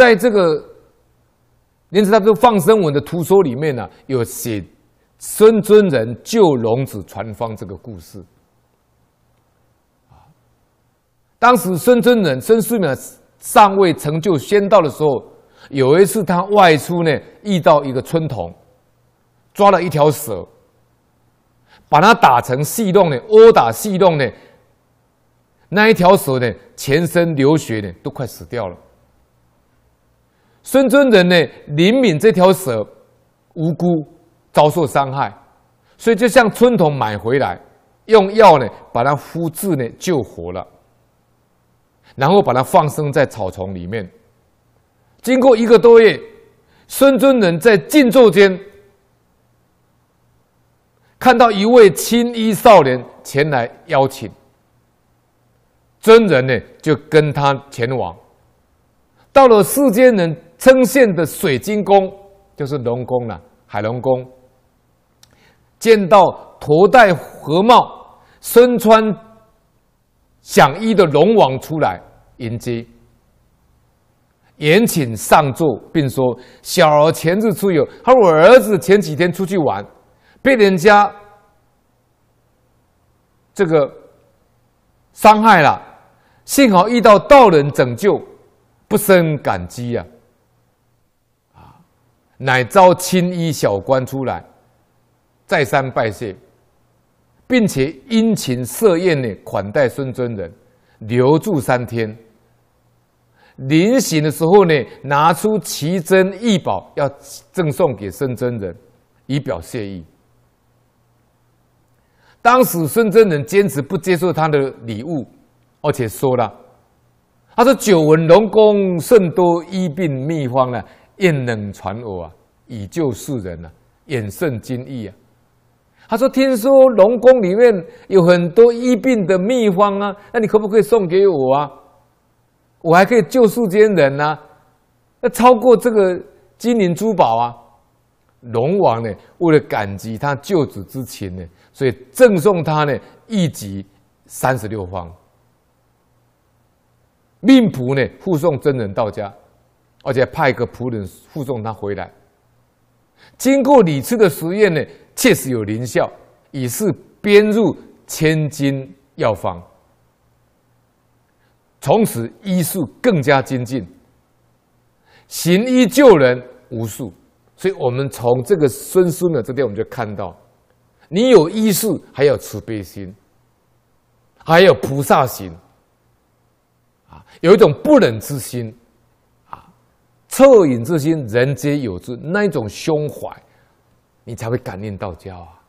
在这个莲池大师放生文的图说里面呢、有写孙尊人救龙子传方这个故事。当时孙尊人孙思邈尚未成就仙道的时候，有一次他外出呢，遇到一个村童，抓了一条蛇，把它打成细洞呢，殴打细洞呢，那一条蛇呢，全身流血呢，都快死掉了。孙尊人呢，怜悯这条蛇无辜遭受伤害，所以就向村童买回来，用药呢把它敷治呢救活了，然后把它放生在草丛里面。经过一个多月，孙尊人在静坐间看到一位青衣少年前来邀请，尊人呢就跟他前往，到了世间人。称羡的水晶宫就是龙宫了，海龙宫。见到头戴褐帽、身穿响衣的龙王出来迎接，延请上座，并说：“小儿前日出游，他说我儿子前几天出去玩，被人家这个伤害了，幸好遇到道人拯救，不胜感激呀。”乃召青衣小官出来，再三拜谢，并且殷勤设宴呢款待孙尊人，留住三天。临行的时候呢，拿出奇珍异宝要赠送给孙尊人，以表谢意。当时孙真人坚持不接受他的礼物，而且说了：“他说久闻龙宫甚多医病秘方呢。”愿能传我啊，以救世人啊，远胜金义啊。他说：“听说龙宫里面有很多医病的秘方啊，那你可不可以送给我啊？我还可以救世间人呐，那超过这个金银珠宝啊。”龙王呢，为了感激他救子之情呢，所以赠送他呢一集三十六方，命仆呢护送真人到家。而且派一个仆人护送他回来。经过几次的实验呢，确实有灵效，已是编入千金药方。从此医术更加精进，行医救人无数。所以，我们从这个孙思邈这边，我们就看到，你有医术，还有慈悲心，还有菩萨心，啊，有一种不忍之心。恻隐之心，人皆有之。那一种胸怀，你才会感应道交啊！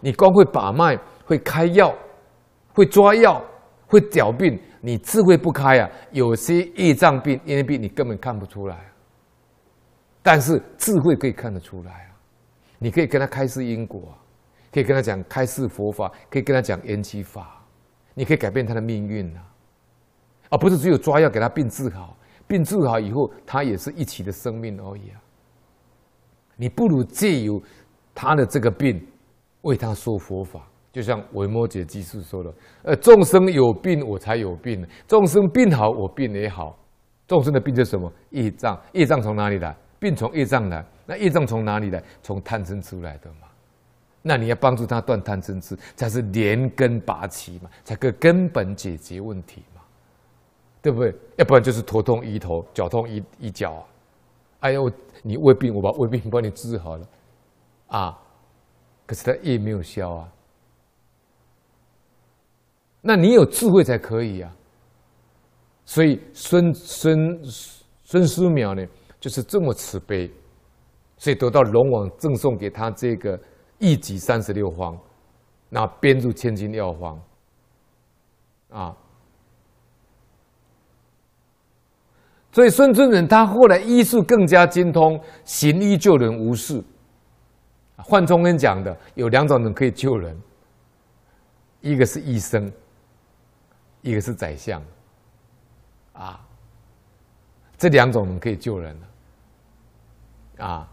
你光会把脉、会开药、会抓药、会矫病，你智慧不开啊！有些业障病、阴病，你根本看不出来。但是智慧可以看得出来啊！你可以跟他开示因果，可以跟他讲开示佛法，可以跟他讲缘起法，你可以改变他的命运啊！而不是只有抓药给他病治好。病治好以后，他也是一起的生命而已啊！你不如借由他的这个病，为他说佛法，就像维摩诘居士说的：“呃，众生有病，我才有病；众生病好，我病也好。众生的病是什么？业障，业障从哪里来？病从业障来。那业障从哪里来？从贪嗔出来的嘛。那你要帮助他断贪嗔痴，才是连根拔起嘛，才可根本解决问题。”对不对？要不然就是头痛医头，脚痛医医脚啊！哎呦，你胃病，我把胃病帮你治好了，啊！可是他业没有消啊。那你有智慧才可以啊。所以孙孙孙思邈呢，就是这么慈悲，所以得到龙王赠送给他这个一集三十六方，那编入千金药方，啊。所以孙尊人他后来医术更加精通，行医救人无数。换中恩讲的有两种人可以救人，一个是医生，一个是宰相，啊，这两种人可以救人啊。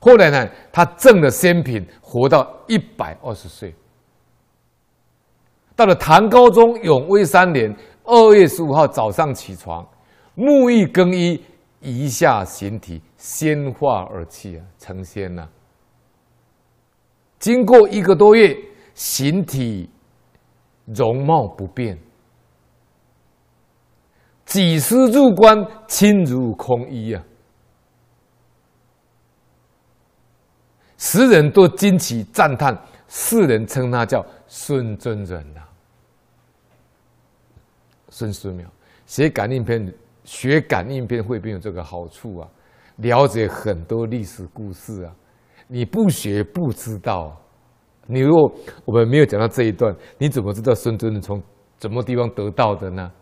后来呢，他挣了仙品，活到一百二十岁。到了唐高宗永徽三年二月十五号早上起床。沐浴更衣，移下形体，仙化而去啊，成仙了。经过一个多月，形体容貌不变，几时入关，轻如空衣啊！时人都惊奇赞叹，世人称他叫孙真人呐、孙思邈写感应篇，学感应篇会不会有这个好处啊？了解很多历史故事啊！你不学不知道。你如果我们没有讲到这一段，你怎么知道孙真人从什么地方得到的呢？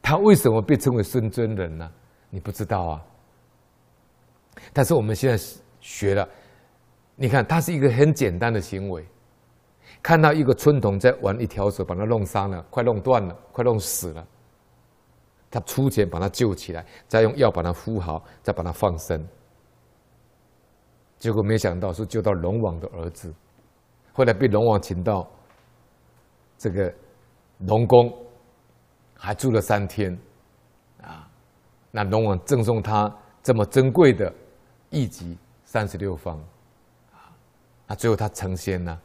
他为什么被称为孙真人呢？你不知道啊。但是我们现在学了，你看，他是一个很简单的行为。看到一个村童在玩一条蛇，把他弄伤了，快弄断了，快弄死了。他出钱把他救起来，再用药把他敷好，再把他放生。结果没想到是救到龙王的儿子，后来被龙王请到这个龙宫，还住了三天，啊，那龙王赠送他这么珍贵的一级三十六方，啊，那最后他成仙了。